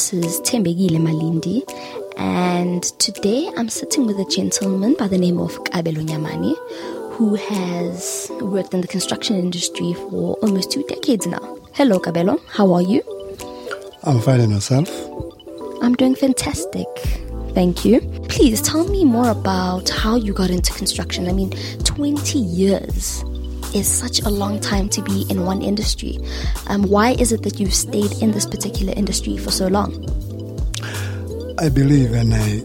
This is Tembegile Malindi, and today I'm sitting with a gentleman by the name of Kabelo Nyamane, who has worked in the construction industry for almost two decades now. Hello, Kabelo. How are you? I'm fine and yourself? I'm doing fantastic. Thank you. Please tell me more about how you got into construction. I mean, 20 years is such a long time to be in one industry. Um, why is it that you've stayed in this particular industry for so long? I believe and I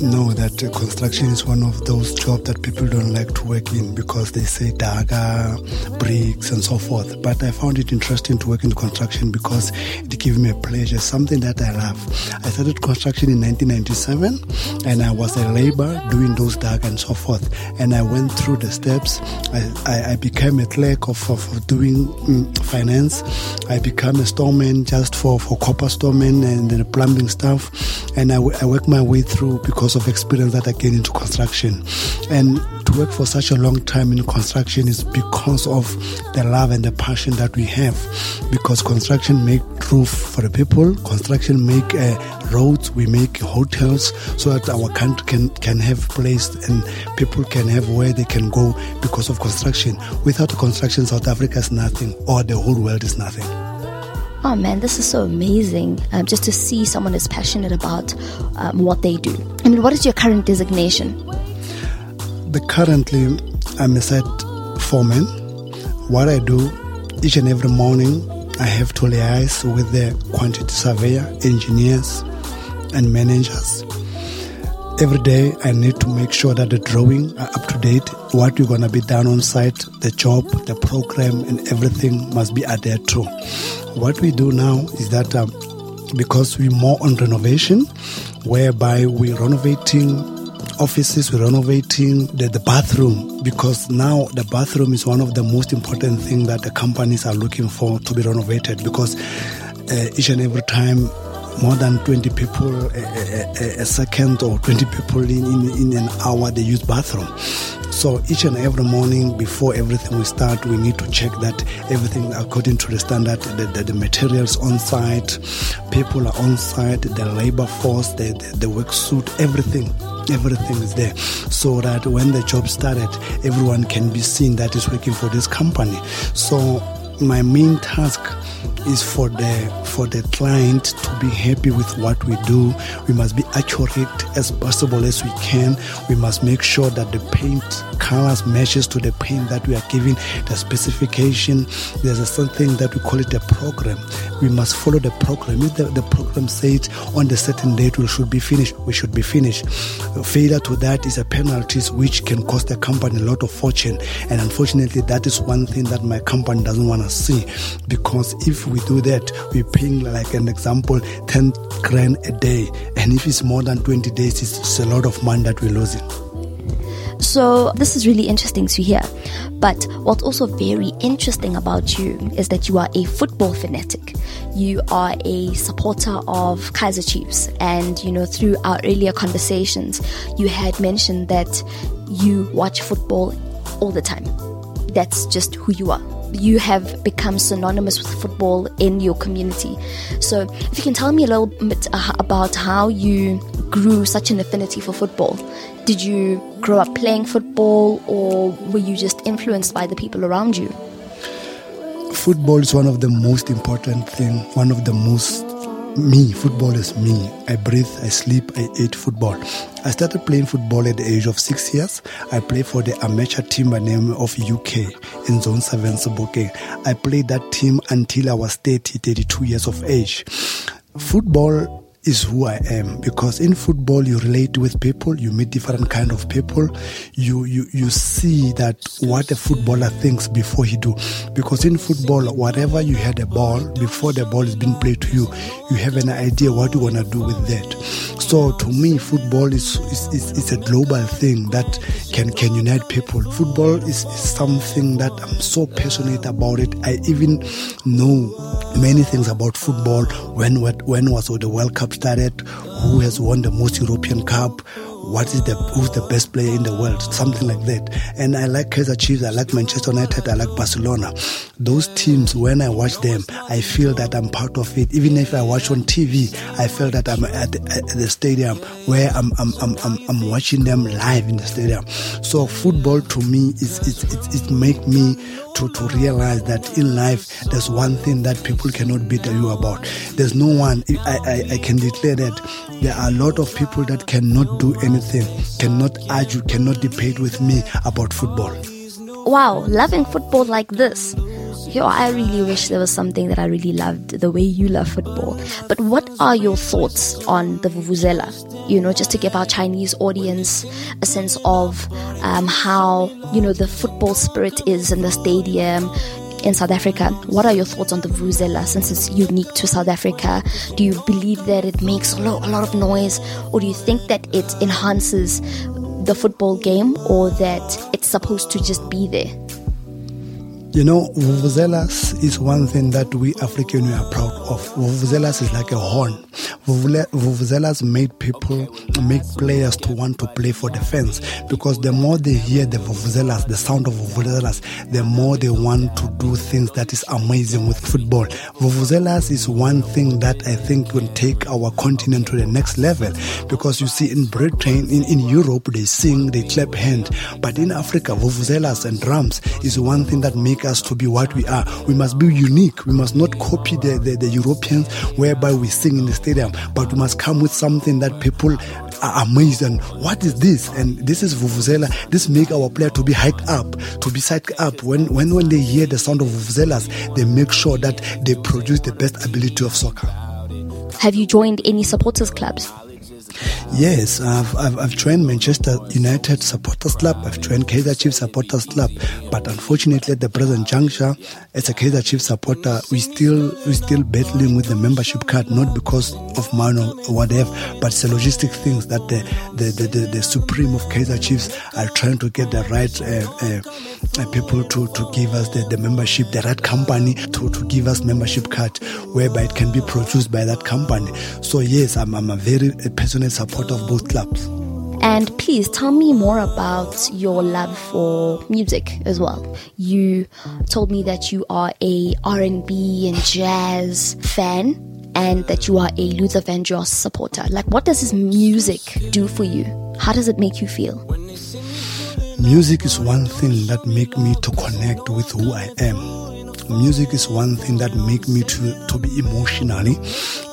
know that construction is one of those jobs that people don't like to work in because they say daga, bricks, and so forth. But I found it interesting to work in construction because it gave me a pleasure, something that I love. I started construction in 1997 and I was a labor doing those daga and so forth. And I went through the steps. I, I, I became a clerk of, of doing mm, finance. I became a storeman just for, for copper storeman and the plumbing stuff. And I, I worked my way through because because of experience that I gained into construction. And to work for such a long time in construction is because of the love and the passion that we have. Because construction make roof for the people, construction make uh, roads, we make hotels so that our country can, can have place and people can have where they can go because of construction. Without construction, South Africa is nothing or the whole world is nothing. Oh man, this is so amazing um, just to see someone is passionate about um, what they do. I mean, what is your current designation? The currently, I'm a site foreman. What I do each and every morning, I have to liaise with the quantity surveyor, engineers, and managers. Every day, I need to make sure that the drawing are up to date. What you're gonna be done on site, the job, the program, and everything must be adhered to. What we do now is that um, because we're more on renovation, whereby we're renovating offices, we're renovating the, the bathroom because now the bathroom is one of the most important things that the companies are looking for to be renovated because uh, each and every time more than 20 people a, a, a, second or 20 people in, in, in an hour they use bathroom. So each and every morning before everything we start we need to check that everything according to the standard the, the, the materials on site people are on site the labor force the, the, the work suit everything everything is there. So that when the job started everyone can be seen that is working for this company. So my main task is for the for the client to be happy with what we do. We must be accurate as possible as we can. We must make sure that the paint colors matches to the paint that we are giving, the specification. There's a something that we call it a program. We must follow the program. If the, the program says on the certain date we should be finished, we should be finished. Failure to that is a penalty which can cost the company a lot of fortune. And unfortunately, that is one thing that my company doesn't want to see because if we do that, we're paying, like an example, 10 grand a day. And if it's more than 20 days, it's a lot of money that we're losing. So, this is really interesting to hear. But what's also very interesting about you is that you are a football fanatic. You are a supporter of Kaizer Chiefs. And, you know, through our earlier conversations, you had mentioned that you watch football all the time. That's just who you are you have become synonymous with football in your community. So, if you can tell me a little bit uh, about how you grew such an affinity for football. Did you grow up playing football or were you just influenced by the people around you? Football is one of the most important thing, one of the most me, football is me. I breathe, I sleep, I eat football. I started playing football at the age of six years. I played for the amateur team by name of UK in Zone 7 Sebokeng. I played that team until I was 30, 32 years of age. Football is who I am because in football you relate with people, you meet different kind of people, you you you see that what a footballer thinks before he do. Because in football, whatever you had a ball before the ball is being played to you, you have an idea what you wanna do with that. So to me, football is is, is, is a global thing that can can unite people. Football is, is something that I'm so passionate about it. I even know many things about football. When when was the World Cup started? Who has won the most European Cup? What is the who's the best player in the world, something like that. And I like Kaizer Chiefs, I like Manchester United, I like Barcelona. Those teams, when I watch them, I feel that I'm part of it. Even if I watch on TV, I feel that I'm at the, at the stadium where I'm, I'm, I'm, I'm, I'm watching them live in the stadium. So football to me is it, it, it make me to, to realize that in life there's one thing that people cannot beat you about. There's no one I, I, I can declare that there are a lot of people that cannot do anything, cannot argue, cannot debate with me about football. Wow, loving football like this. Yo, I really wish there was something that I really loved the way you love football. But what are your thoughts on the Vuvuzela? You know, just to give our Chinese audience a sense of um, how, you know, the football spirit is in the stadium, in South Africa. What are your thoughts on the Vuvuzela since it's unique to South Africa? Do you believe that it makes a lot, a lot of noise, or do you think that it enhances the football game, or that it's supposed to just be there? You know, vuvuzelas is one thing that we African we are proud of. Vuvuzelas is like a horn. Vuvuzelas made people, make players to want to play for fans because the more they hear the vuvuzelas, the sound of vuvuzelas, the more they want to do things that is amazing with football. Vuvuzelas is one thing that I think will take our continent to the next level because you see in Britain, in, in Europe, they sing, they clap hands, but in Africa, vuvuzelas and drums is one thing that make us to be what we are. We must be unique. We must not copy the, the, the Europeans whereby we sing in the stadium, but we must come with something that people are amazed and what is this? And this is Vuvuzela. This make our player to be hiked up, to be psyched up. When, when, when they hear the sound of Vuvuzelas, they make sure that they produce the best ability of soccer. Have you joined any supporters clubs? Yes, I've, I've, I've, joined Manchester United Supporters Club, I've trained Kaizer Chiefs Supporters Club, but unfortunately at the present juncture, as a Kaizer Chiefs supporter, we still we still battling with the membership card, not because of money or whatever, but it's a logistic things that the the, the, the, the supreme of Kaizer Chiefs are trying to get the right uh, uh, uh, people to, to give us the, the membership, the right company to, to give us membership card, whereby it can be produced by that company. So yes, I'm, I'm a very supporter of both clubs. And please tell me more about your love for music as well. You told me that you are a R&B and jazz fan and that you are a Luther Vandross supporter. Like what does his music do for you? How does it make you feel? Music is one thing that make me to connect with who I am music is one thing that make me to, to be emotionally.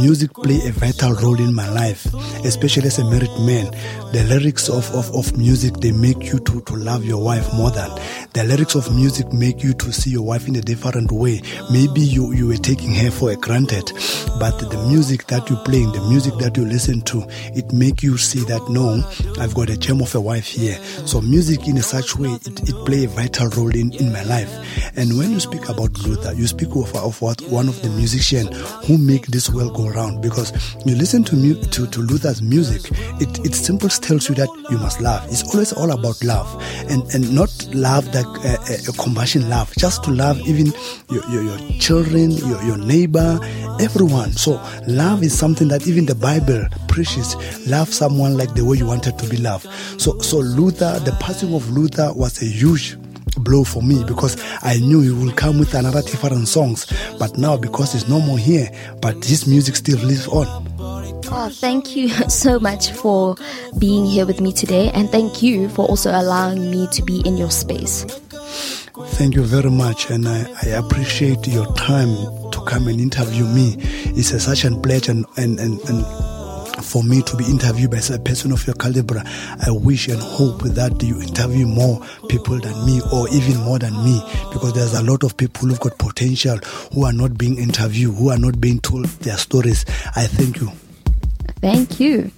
Music play a vital role in my life, especially as a married man. The lyrics of, of, of music, they make you to, to love your wife more than. The lyrics of music make you to see your wife in a different way. Maybe you, you were taking her for a granted, but the music that you playing, the music that you listen to, it make you see that no, I've got a gem of a wife here. So music in a such way, it, it play a vital role in, in my life. And when you speak about Luther, you speak of, of what one of the musicians who make this world go round. Because you listen to mu- to, to Luther's music, it, it simply tells you that you must love. It's always all about love, and and not love like a, a, a compassion love, just to love even your, your, your children, your, your neighbor, everyone. So love is something that even the Bible preaches. Love someone like the way you wanted to be loved. So so Luther, the passing of Luther was a huge blow for me because I knew he will come with another different songs. But now because he's no more here, but his music still lives on. Oh, thank you so much for being here with me today, and thank you for also allowing me to be in your space. Thank you very much, and I, I appreciate your time to come and interview me. It's a, such a pleasure and, and, and, and for me to be interviewed by a person of your caliber. I wish and hope that you interview more people than me or even more than me because there's a lot of people who've got potential who are not being interviewed, who are not being told their stories. I thank you. Thank you.